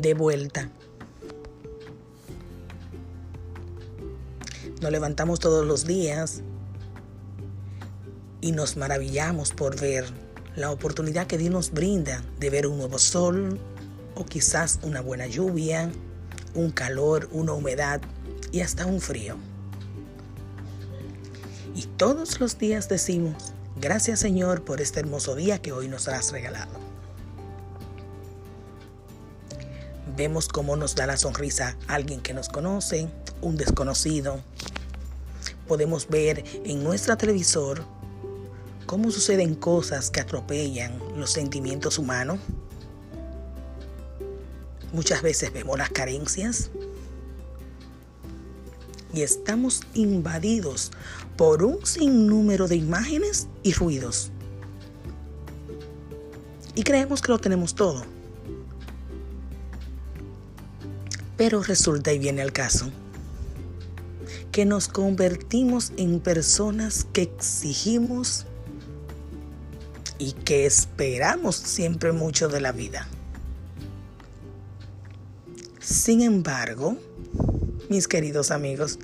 de vuelta. Nos levantamos todos los días y nos maravillamos por ver la oportunidad que Dios nos brinda de ver un nuevo sol o quizás una buena lluvia, un calor, una humedad y hasta un frío. Y todos los días decimos, gracias Señor por este hermoso día que hoy nos has regalado. Vemos cómo nos da la sonrisa alguien que nos conoce, un desconocido. Podemos ver en nuestro televisor cómo suceden cosas que atropellan los sentimientos humanos. Muchas veces vemos las carencias y estamos invadidos por un sinnúmero de imágenes y ruidos. Y creemos que lo tenemos todo. Pero resulta y viene el caso que nos convertimos en personas que exigimos y que esperamos siempre mucho de la vida. Sin embargo, mis queridos amigos,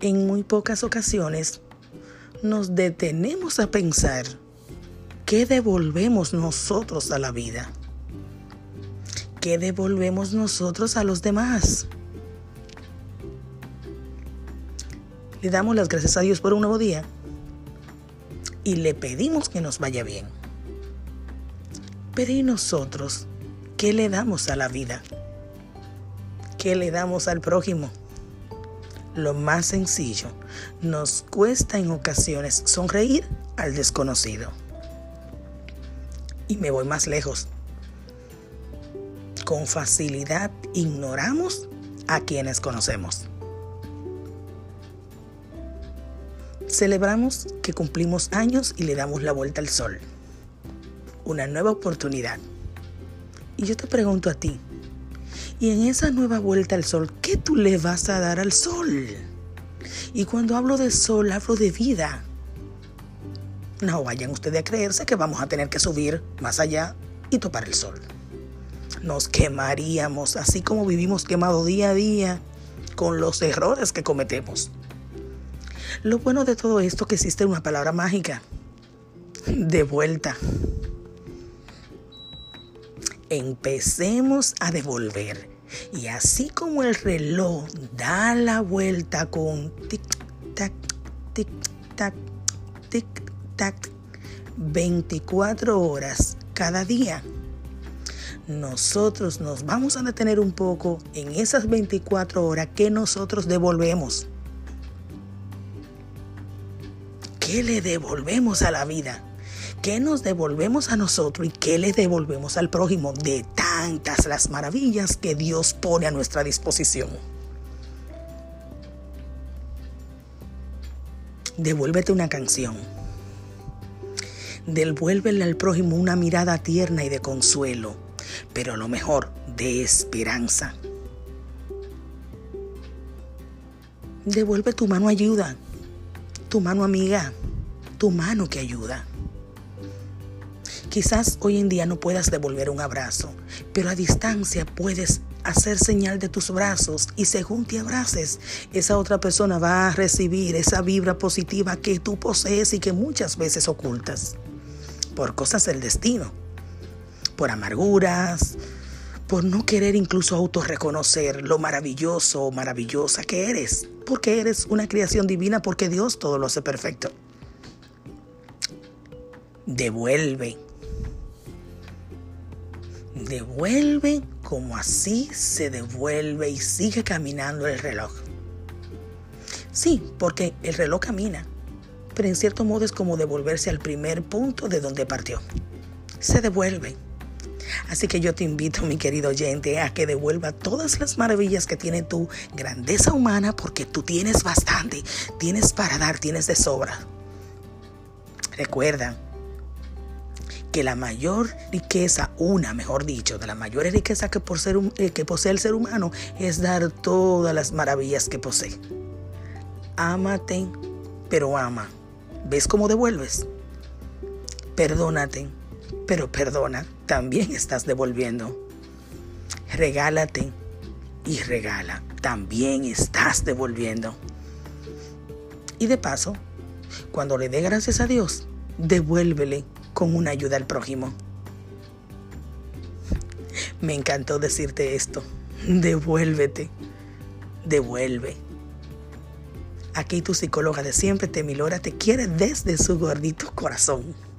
en muy pocas ocasiones nos detenemos a pensar qué devolvemos nosotros a la vida. ¿Qué devolvemos nosotros a los demás? Le damos las gracias a Dios por un nuevo día y le pedimos que nos vaya bien. Pero ¿y nosotros qué le damos a la vida? ¿Qué le damos al prójimo? Lo más sencillo, nos cuesta en ocasiones sonreír al desconocido. Y me voy más lejos con facilidad ignoramos a quienes conocemos. Celebramos que cumplimos años y le damos la vuelta al sol. Una nueva oportunidad. Y yo te pregunto a ti, ¿y en esa nueva vuelta al sol, qué tú le vas a dar al sol? Y cuando hablo de sol, hablo de vida. No vayan ustedes a creerse que vamos a tener que subir más allá y topar el sol nos quemaríamos, así como vivimos quemado día a día con los errores que cometemos. Lo bueno de todo esto es que existe una palabra mágica, de vuelta. Empecemos a devolver. Y así como el reloj da la vuelta con tic-tac, tic-tac, tic-tac, 24 horas cada día nosotros nos vamos a detener un poco en esas 24 horas que nosotros devolvemos. ¿Qué le devolvemos a la vida? ¿Qué nos devolvemos a nosotros y qué le devolvemos al prójimo de tantas las maravillas que Dios pone a nuestra disposición? Devuélvete una canción. Devuélvele al prójimo una mirada tierna y de consuelo pero lo mejor, de esperanza. Devuelve tu mano ayuda, tu mano amiga, tu mano que ayuda. Quizás hoy en día no puedas devolver un abrazo, pero a distancia puedes hacer señal de tus brazos y según te abraces, esa otra persona va a recibir esa vibra positiva que tú posees y que muchas veces ocultas por cosas del destino por amarguras, por no querer incluso autorreconocer lo maravilloso o maravillosa que eres, porque eres una creación divina, porque Dios todo lo hace perfecto. Devuelve. Devuelve como así se devuelve y sigue caminando el reloj. Sí, porque el reloj camina, pero en cierto modo es como devolverse al primer punto de donde partió. Se devuelve Así que yo te invito, mi querido oyente, a que devuelva todas las maravillas que tiene tu grandeza humana, porque tú tienes bastante, tienes para dar, tienes de sobra. Recuerda que la mayor riqueza, una mejor dicho, de la mayor riqueza que, por ser, eh, que posee el ser humano es dar todas las maravillas que posee. Ámate, pero ama. ¿Ves cómo devuelves? Perdónate, pero perdona, también estás devolviendo. regálate y regala. También estás devolviendo. Y de paso, cuando le dé gracias a Dios, devuélvele con una ayuda al prójimo. Me encantó decirte esto. Devuélvete. Devuelve. Aquí tu psicóloga de siempre, Temilora, te quiere desde su gordito corazón.